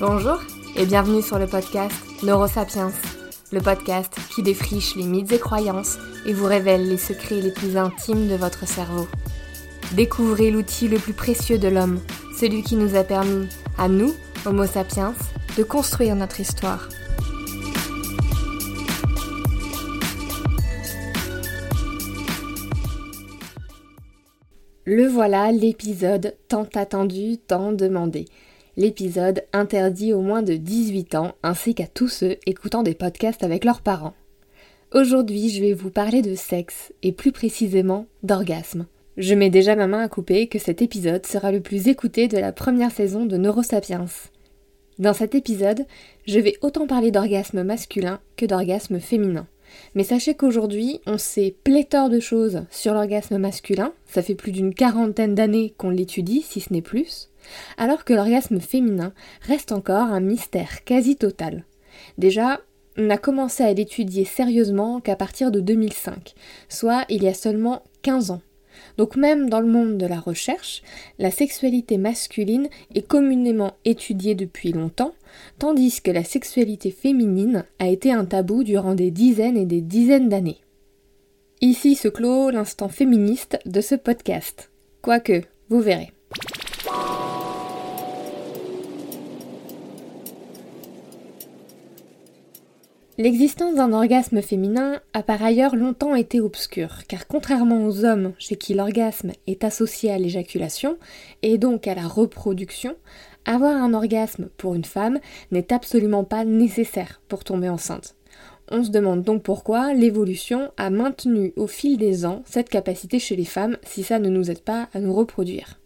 Bonjour et bienvenue sur le podcast Neurosapiens, le podcast qui défriche les mythes et croyances et vous révèle les secrets les plus intimes de votre cerveau. Découvrez l'outil le plus précieux de l'homme, celui qui nous a permis, à nous, Homo sapiens, de construire notre histoire. Le voilà l'épisode tant attendu, tant demandé l'épisode interdit aux moins de 18 ans ainsi qu'à tous ceux écoutant des podcasts avec leurs parents. Aujourd'hui, je vais vous parler de sexe et plus précisément d'orgasme. Je mets déjà ma main à couper que cet épisode sera le plus écouté de la première saison de Neurosapiens. Dans cet épisode, je vais autant parler d'orgasme masculin que d'orgasme féminin. Mais sachez qu'aujourd'hui, on sait pléthore de choses sur l'orgasme masculin, ça fait plus d'une quarantaine d'années qu'on l'étudie, si ce n'est plus alors que l'orgasme féminin reste encore un mystère quasi total. Déjà, on n'a commencé à l'étudier sérieusement qu'à partir de 2005, soit il y a seulement 15 ans. Donc même dans le monde de la recherche, la sexualité masculine est communément étudiée depuis longtemps, tandis que la sexualité féminine a été un tabou durant des dizaines et des dizaines d'années. Ici se clôt l'instant féministe de ce podcast. Quoique, vous verrez. L'existence d'un orgasme féminin a par ailleurs longtemps été obscure, car contrairement aux hommes chez qui l'orgasme est associé à l'éjaculation et donc à la reproduction, avoir un orgasme pour une femme n'est absolument pas nécessaire pour tomber enceinte. On se demande donc pourquoi l'évolution a maintenu au fil des ans cette capacité chez les femmes si ça ne nous aide pas à nous reproduire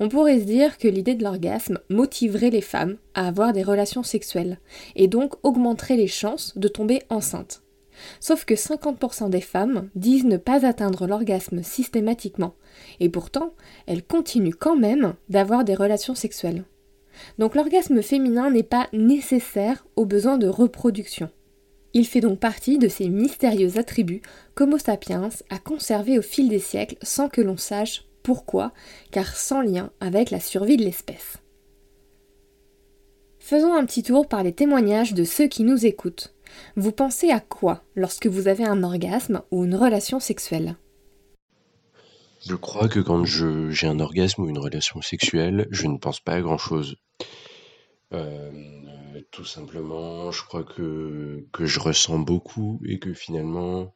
on pourrait se dire que l'idée de l'orgasme motiverait les femmes à avoir des relations sexuelles, et donc augmenterait les chances de tomber enceinte. Sauf que 50% des femmes disent ne pas atteindre l'orgasme systématiquement, et pourtant, elles continuent quand même d'avoir des relations sexuelles. Donc l'orgasme féminin n'est pas nécessaire aux besoins de reproduction. Il fait donc partie de ces mystérieux attributs qu'Homo sapiens a conservés au fil des siècles sans que l'on sache pourquoi Car sans lien avec la survie de l'espèce. Faisons un petit tour par les témoignages de ceux qui nous écoutent. Vous pensez à quoi lorsque vous avez un orgasme ou une relation sexuelle? Je crois que quand j'ai un orgasme ou une relation sexuelle, je ne pense pas à grand-chose. Euh, tout simplement, je crois que je ressens beaucoup et que finalement,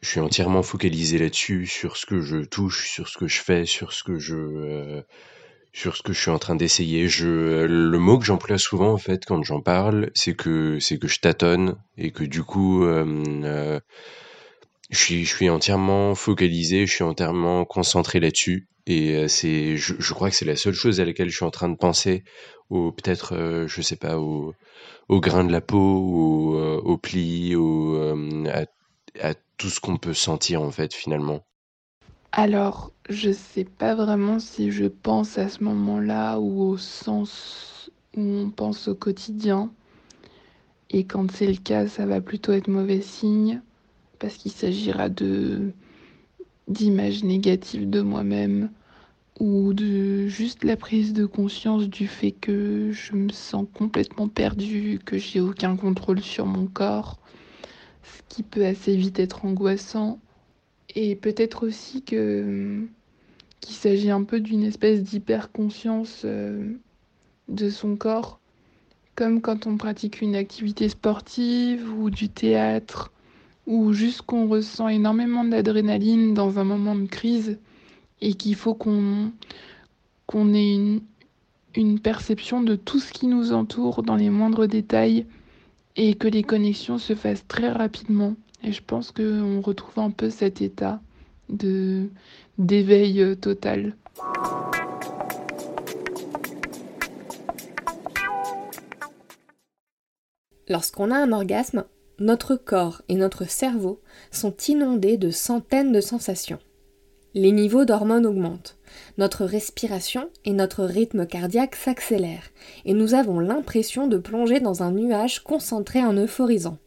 je suis entièrement focalisé là-dessus, sur ce que je touche, sur ce que je fais, sur ce que je, euh, sur ce que je suis en train d'essayer. Je, le mot que j'emploie souvent en fait quand j'en parle, c'est que c'est que je tâtonne et que du coup, euh, euh, je suis, je suis entièrement focalisé, je suis entièrement concentré là-dessus. Et c'est, je, crois que c'est la seule chose à laquelle je suis en train de penser, ou peut-être, je sais pas, au, au grain de la peau, au, au pli, au, à, à tout ce qu'on peut sentir en fait finalement Alors, je sais pas vraiment si je pense à ce moment-là ou au sens où on pense au quotidien. Et quand c'est le cas, ça va plutôt être mauvais signe parce qu'il s'agira de d'images négatives de moi-même ou de juste la prise de conscience du fait que je me sens complètement perdue, que j'ai aucun contrôle sur mon corps ce qui peut assez vite être angoissant. Et peut-être aussi que qu'il s'agit un peu d'une espèce d'hyper-conscience euh, de son corps, comme quand on pratique une activité sportive ou du théâtre, ou juste qu'on ressent énormément d'adrénaline dans un moment de crise et qu'il faut qu'on ait une perception de tout ce qui nous entoure dans les moindres détails et que les connexions se fassent très rapidement. Et je pense qu'on retrouve un peu cet état d'éveil euh, total. Lorsqu'on a un orgasme, notre corps et notre cerveau sont inondés de centaines de sensations. Les niveaux d'hormones augmentent, notre respiration et notre rythme cardiaque s'accélèrent, et nous avons l'impression de plonger dans un nuage concentré en euphorisant.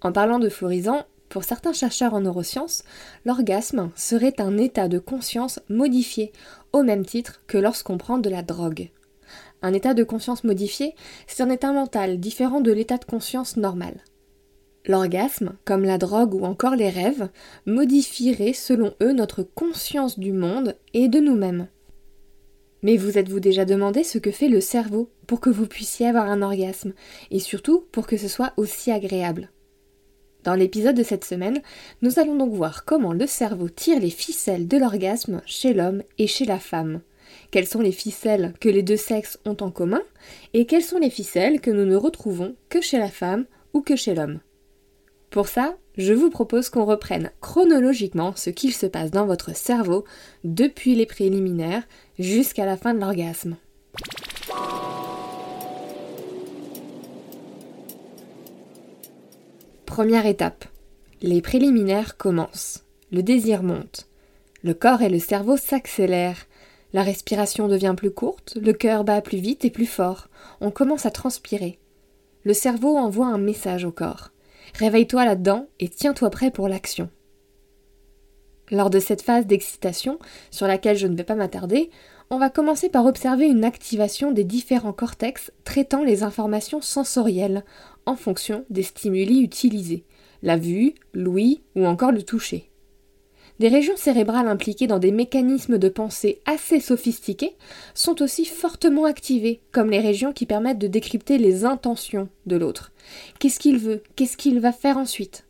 En parlant d'euphorisant, pour certains chercheurs en neurosciences, l'orgasme serait un état de conscience modifié, au même titre que lorsqu'on prend de la drogue. Un état de conscience modifié, c'est un état mental différent de l'état de conscience normal. L'orgasme, comme la drogue ou encore les rêves, modifierait selon eux notre conscience du monde et de nous-mêmes. Mais vous êtes-vous déjà demandé ce que fait le cerveau pour que vous puissiez avoir un orgasme, et surtout pour que ce soit aussi agréable? Dans l'épisode de cette semaine, nous allons donc voir comment le cerveau tire les ficelles de l'orgasme chez l'homme et chez la femme. Quelles sont les ficelles que les deux sexes ont en commun, et quelles sont les ficelles que nous ne retrouvons que chez la femme ou que chez l'homme? Pour ça, je vous propose qu'on reprenne chronologiquement ce qu'il se passe dans votre cerveau depuis les préliminaires jusqu'à la fin de l'orgasme. Première étape. Les préliminaires commencent. Le désir monte. Le corps et le cerveau s'accélèrent. La respiration devient plus courte, le cœur bat plus vite et plus fort. On commence à transpirer. Le cerveau envoie un message au corps. Réveille-toi là-dedans et tiens-toi prêt pour l'action. Lors de cette phase d'excitation, sur laquelle je ne vais pas m'attarder, on va commencer par observer une activation des différents cortex traitant les informations sensorielles en fonction des stimuli utilisés, la vue, l'ouïe ou encore le toucher. Des régions cérébrales impliquées dans des mécanismes de pensée assez sophistiqués sont aussi fortement activées, comme les régions qui permettent de décrypter les intentions de l'autre. Qu'est-ce qu'il veut? Qu'est-ce qu'il va faire ensuite?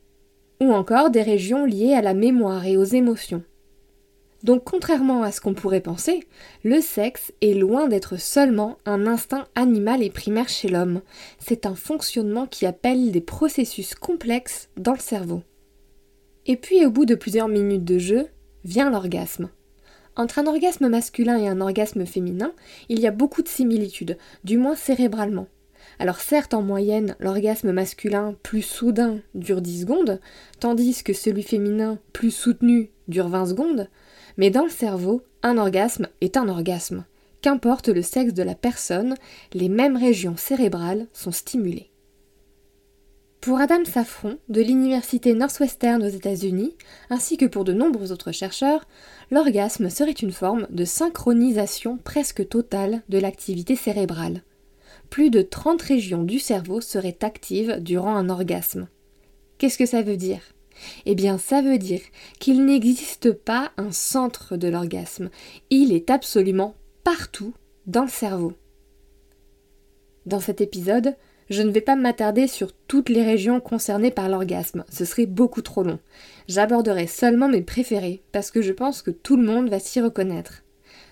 Ou encore des régions liées à la mémoire et aux émotions. Donc contrairement à ce qu'on pourrait penser, le sexe est loin d'être seulement un instinct animal et primaire chez l'homme. C'est un fonctionnement qui appelle des processus complexes dans le cerveau. Et puis au bout de plusieurs minutes de jeu, vient l'orgasme. Entre un orgasme masculin et un orgasme féminin, il y a beaucoup de similitudes, du moins cérébralement. Alors certes, en moyenne, l'orgasme masculin plus soudain dure 10 secondes, tandis que celui féminin plus soutenu dure 20 secondes, mais dans le cerveau, un orgasme est un orgasme. Qu'importe le sexe de la personne, les mêmes régions cérébrales sont stimulées. Pour Adam Safron, de l'Université Northwestern aux États-Unis, ainsi que pour de nombreux autres chercheurs, l'orgasme serait une forme de synchronisation presque totale de l'activité cérébrale. Plus de 30 régions du cerveau seraient actives durant un orgasme. Qu'est-ce que ça veut dire? Eh bien, ça veut dire qu'il n'existe pas un centre de l'orgasme. Il est absolument partout dans le cerveau. Dans cet épisode, je ne vais pas m'attarder sur toutes les régions concernées par l'orgasme, ce serait beaucoup trop long. J'aborderai seulement mes préférés, parce que je pense que tout le monde va s'y reconnaître.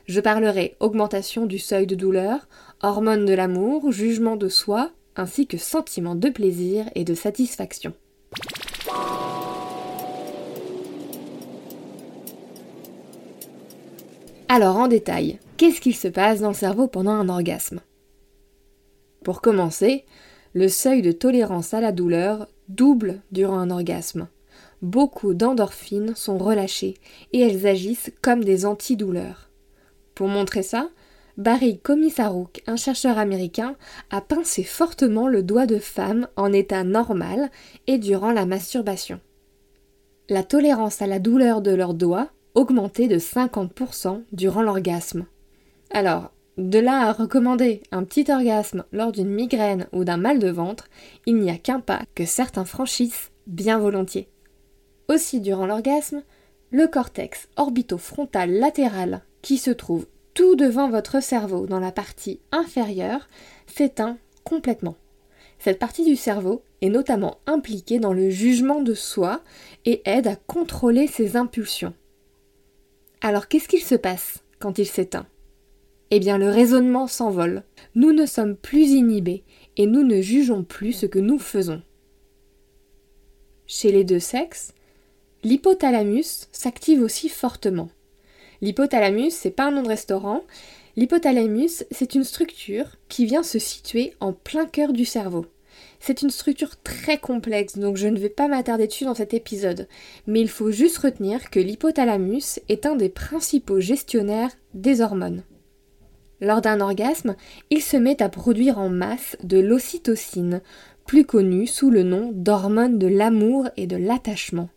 Je parlerai augmentation du seuil de douleur, hormones de l'amour, jugement de soi, ainsi que sentiment de plaisir et de satisfaction. Alors en détail, qu'est-ce qu'il se passe dans le cerveau pendant un orgasme? Pour commencer, le seuil de tolérance à la douleur double durant un orgasme. Beaucoup d'endorphines sont relâchées et elles agissent comme des antidouleurs. Pour montrer ça, Barry Komisaruk, un chercheur américain, a pincé fortement le doigt de femme en état normal et durant la masturbation. La tolérance à la douleur de leurs doigts augmentait de 50% durant l'orgasme. Alors, de là à recommander un petit orgasme lors d'une migraine ou d'un mal de ventre, il n'y a qu'un pas que certains franchissent bien volontiers. Aussi durant l'orgasme, le cortex orbitofrontal latéral, qui se trouve tout devant votre cerveau dans la partie inférieure, s'éteint complètement. Cette partie du cerveau est notamment impliquée dans le jugement de soi et aide à contrôler ses impulsions. Alors qu'est-ce qu'il se passe quand il s'éteint? Eh bien le raisonnement s'envole. Nous ne sommes plus inhibés et nous ne jugeons plus ce que nous faisons. Chez les deux sexes, l'hypothalamus s'active aussi fortement. L'hypothalamus, c'est pas un nom de restaurant. L'hypothalamus, c'est une structure qui vient se situer en plein cœur du cerveau. C'est une structure très complexe, donc je ne vais pas m'attarder dessus dans cet épisode, mais il faut juste retenir que l'hypothalamus est un des principaux gestionnaires des hormones. Lors d'un orgasme, il se met à produire en masse de l'ocytocine, plus connue sous le nom d'hormone de l'amour et de l'attachement.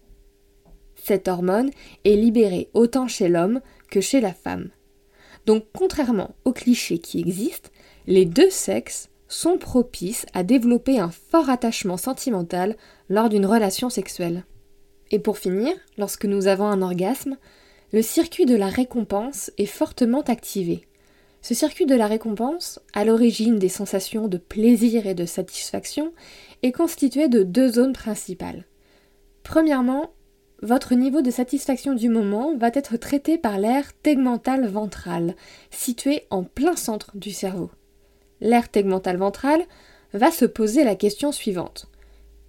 Cette hormone est libérée autant chez l'homme que chez la femme. Donc contrairement aux clichés qui existent, Les deux sexes sont propices à développer un fort attachement sentimental lors d'une relation sexuelle. Et pour finir, lorsque nous avons un orgasme, le circuit de la récompense est fortement activé. Ce circuit de la récompense, à l'origine des sensations de plaisir et de satisfaction, est constitué de deux zones principales. Premièrement, votre niveau de satisfaction du moment va être traité par l'aire tegmental ventral, situé en plein centre du cerveau. L'aire tegmental ventral va se poser la question suivante.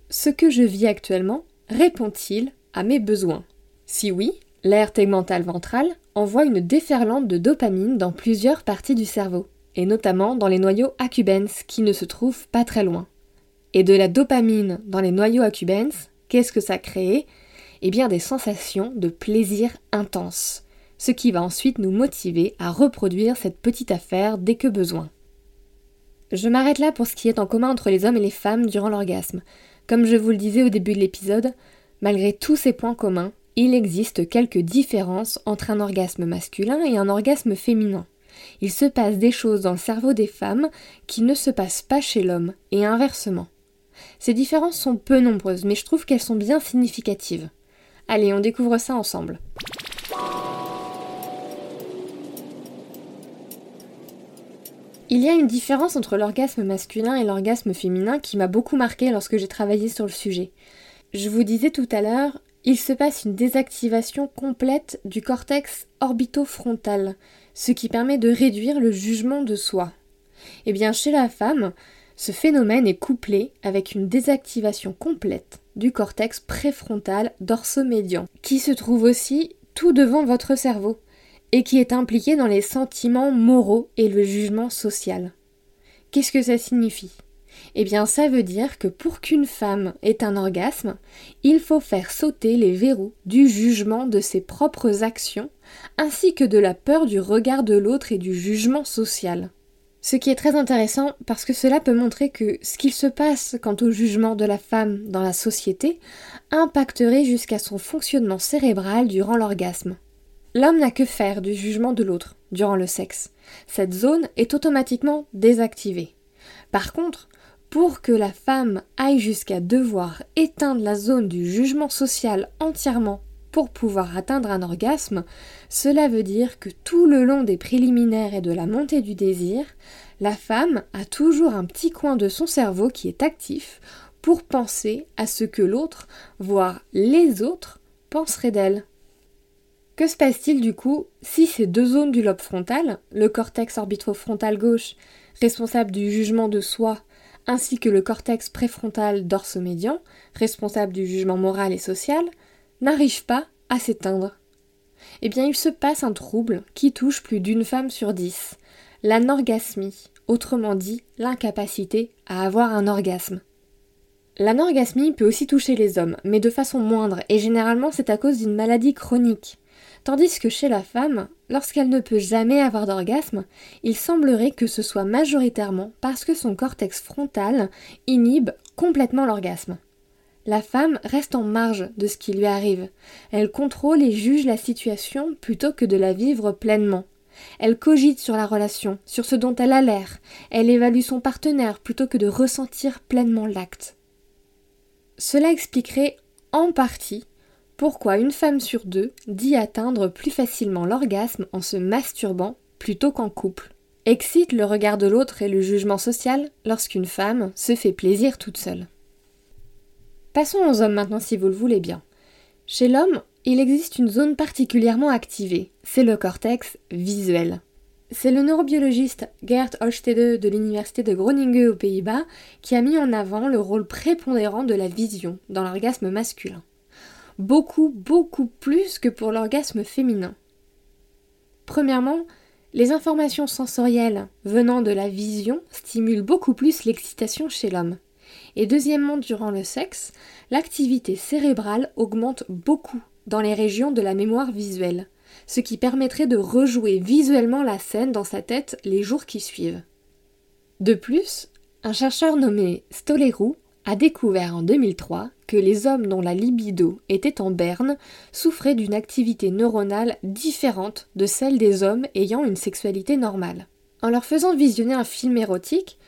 Ce que je vis actuellement répond-il à mes besoins? Si oui, l'aire tegmental ventral envoie une déferlante de dopamine dans plusieurs parties du cerveau, et notamment dans les noyaux accumbens qui ne se trouvent pas très loin. Et de la dopamine dans les noyaux accumbens, qu'est-ce que ça crée? Eh bien des sensations de plaisir intense, ce qui va ensuite nous motiver à reproduire cette petite affaire dès que besoin. Je m'arrête là pour ce qui est en commun entre les hommes et les femmes durant l'orgasme. Comme je vous le disais au début de l'épisode, malgré tous ces points communs, il existe quelques différences entre un orgasme masculin et un orgasme féminin. Il se passe des choses dans le cerveau des femmes qui ne se passent pas chez l'homme, et inversement. Ces différences sont peu nombreuses, mais je trouve qu'elles sont bien significatives. Allez, on découvre ça ensemble. Il y a une différence entre l'orgasme masculin et l'orgasme féminin qui m'a beaucoup marqué lorsque j'ai travaillé sur le sujet. Je vous disais tout à l'heure, il se passe une désactivation complète du cortex orbitofrontal, ce qui permet de réduire le jugement de soi. Eh bien, chez la femme, ce phénomène est couplé avec une désactivation complète du cortex préfrontal dorsomédian, qui se trouve aussi tout devant votre cerveau, et qui est impliqué dans les sentiments moraux et le jugement social. Qu'est-ce que ça signifie? Eh bien ça veut dire que pour qu'une femme ait un orgasme, il faut faire sauter les verrous du jugement de ses propres actions, ainsi que de la peur du regard de l'autre et du jugement social. Ce qui est très intéressant parce que cela peut montrer que ce qu'il se passe quant au jugement de la femme dans la société impacterait jusqu'à son fonctionnement cérébral durant l'orgasme. L'homme n'a que faire du jugement de l'autre durant le sexe. Cette zone est automatiquement désactivée. Par contre, pour que la femme aille jusqu'à devoir éteindre la zone du jugement social entièrement pour pouvoir atteindre un orgasme, cela veut dire que tout le long des préliminaires et de la montée du désir, la femme a toujours un petit coin de son cerveau qui est actif pour penser à ce que l'autre, voire les autres, penseraient d'elle. Que se passe-t-il du coup si ces deux zones du lobe frontal, le cortex orbitofrontal gauche, responsable du jugement de soi, ainsi que le cortex préfrontal dorsomédian, responsable du jugement moral et social, n'arrivent pas à s'éteindre Eh bien, il se passe un trouble qui touche plus d'une femme sur dix, l'anorgasmie, autrement dit l'incapacité à avoir un orgasme. L'anorgasmie peut aussi toucher les hommes, mais de façon moindre, et généralement c'est à cause d'une maladie chronique. Tandis que chez la femme, lorsqu'elle ne peut jamais avoir d'orgasme, il semblerait que ce soit majoritairement parce que son cortex frontal inhibe complètement l'orgasme. La femme reste en marge de ce qui lui arrive. Elle contrôle et juge la situation plutôt que de la vivre pleinement. Elle cogite sur la relation, sur ce dont elle a l'air. Elle évalue son partenaire plutôt que de ressentir pleinement l'acte. Cela expliquerait en partie pourquoi une femme sur deux dit atteindre plus facilement l'orgasme en se masturbant plutôt qu'en couple? Excite le regard de l'autre et le jugement social lorsqu'une femme se fait plaisir toute seule. Passons aux hommes maintenant si vous le voulez bien. Chez l'homme, il existe une zone particulièrement activée, c'est le cortex visuel. C'est le neurobiologiste Gert Holstede de l'université de Groningen aux Pays-Bas qui a mis en avant le rôle prépondérant de la vision dans l'orgasme masculin beaucoup, beaucoup plus que pour l'orgasme féminin. Premièrement, les informations sensorielles venant de la vision stimulent beaucoup plus l'excitation chez l'homme. Et deuxièmement, durant le sexe, l'activité cérébrale augmente beaucoup dans les régions de la mémoire visuelle, ce qui permettrait de rejouer visuellement la scène dans sa tête les jours qui suivent. De plus, un chercheur nommé Stolerou a découvert en 2003 que les hommes dont la libido était en berne souffraient d'une activité neuronale différente de celle des hommes ayant une sexualité normale. En leur faisant visionner un film érotique,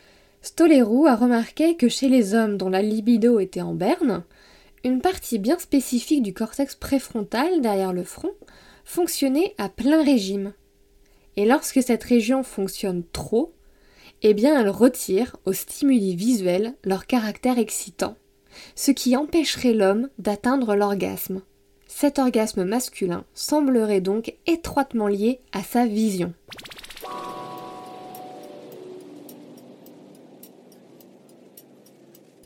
Stolerou a remarqué que chez les hommes dont la libido était en berne, une partie bien spécifique du cortex préfrontal derrière le front fonctionnait à plein régime. Et lorsque cette région fonctionne trop, eh bien elle retire aux stimuli visuels leur caractère excitant, ce qui empêcherait l'homme d'atteindre l'orgasme. Cet orgasme masculin semblerait donc étroitement lié à sa vision.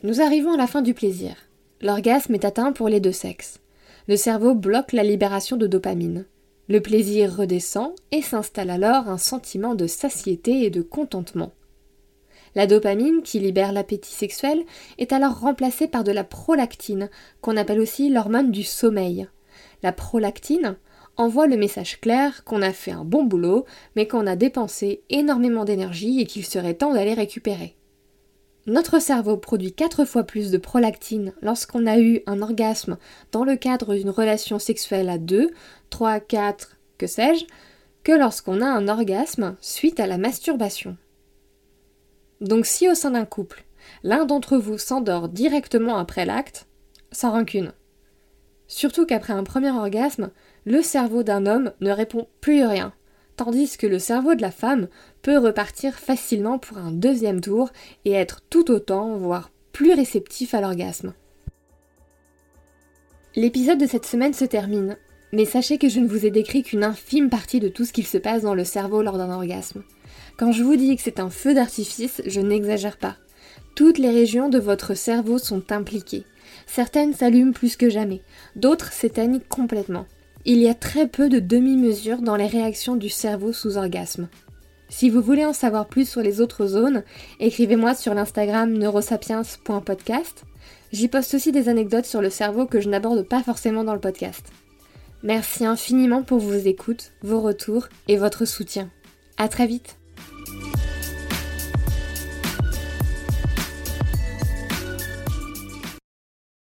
Nous arrivons à la fin du plaisir. L'orgasme est atteint pour les deux sexes. Le cerveau bloque la libération de dopamine. Le plaisir redescend et s'installe alors un sentiment de satiété et de contentement. La dopamine, qui libère l'appétit sexuel, est alors remplacée par de la prolactine, qu'on appelle aussi l'hormone du sommeil. La prolactine envoie le message clair qu'on a fait un bon boulot, mais qu'on a dépensé énormément d'énergie et qu'il serait temps d'aller récupérer. Notre cerveau produit 4 fois plus de prolactine lorsqu'on a eu un orgasme dans le cadre d'une relation sexuelle à 2, 3, 4, que sais-je, que lorsqu'on a un orgasme suite à la masturbation. Donc si au sein d'un couple, l'un d'entre vous s'endort directement après l'acte, sans rancune. Surtout qu'après un premier orgasme, le cerveau d'un homme ne répond plus rien tandis que le cerveau de la femme peut repartir facilement pour un deuxième tour et être tout autant, voire plus réceptif à l'orgasme. L'épisode de cette semaine se termine, mais sachez que je ne vous ai décrit qu'une infime partie de tout ce qu'il se passe dans le cerveau lors d'un orgasme. Quand je vous dis que c'est un feu d'artifice, je n'exagère pas. Toutes les régions de votre cerveau sont impliquées. Certaines s'allument plus que jamais, d'autres s'éteignent complètement il y a très peu de demi-mesures dans les réactions du cerveau sous orgasme. Si vous voulez en savoir plus sur les autres zones, écrivez-moi sur l'Instagram neurosapiens.podcast. J'y poste aussi des anecdotes sur le cerveau que je n'aborde pas forcément dans le podcast. Merci infiniment pour vos écoutes, vos retours et votre soutien. À très vite!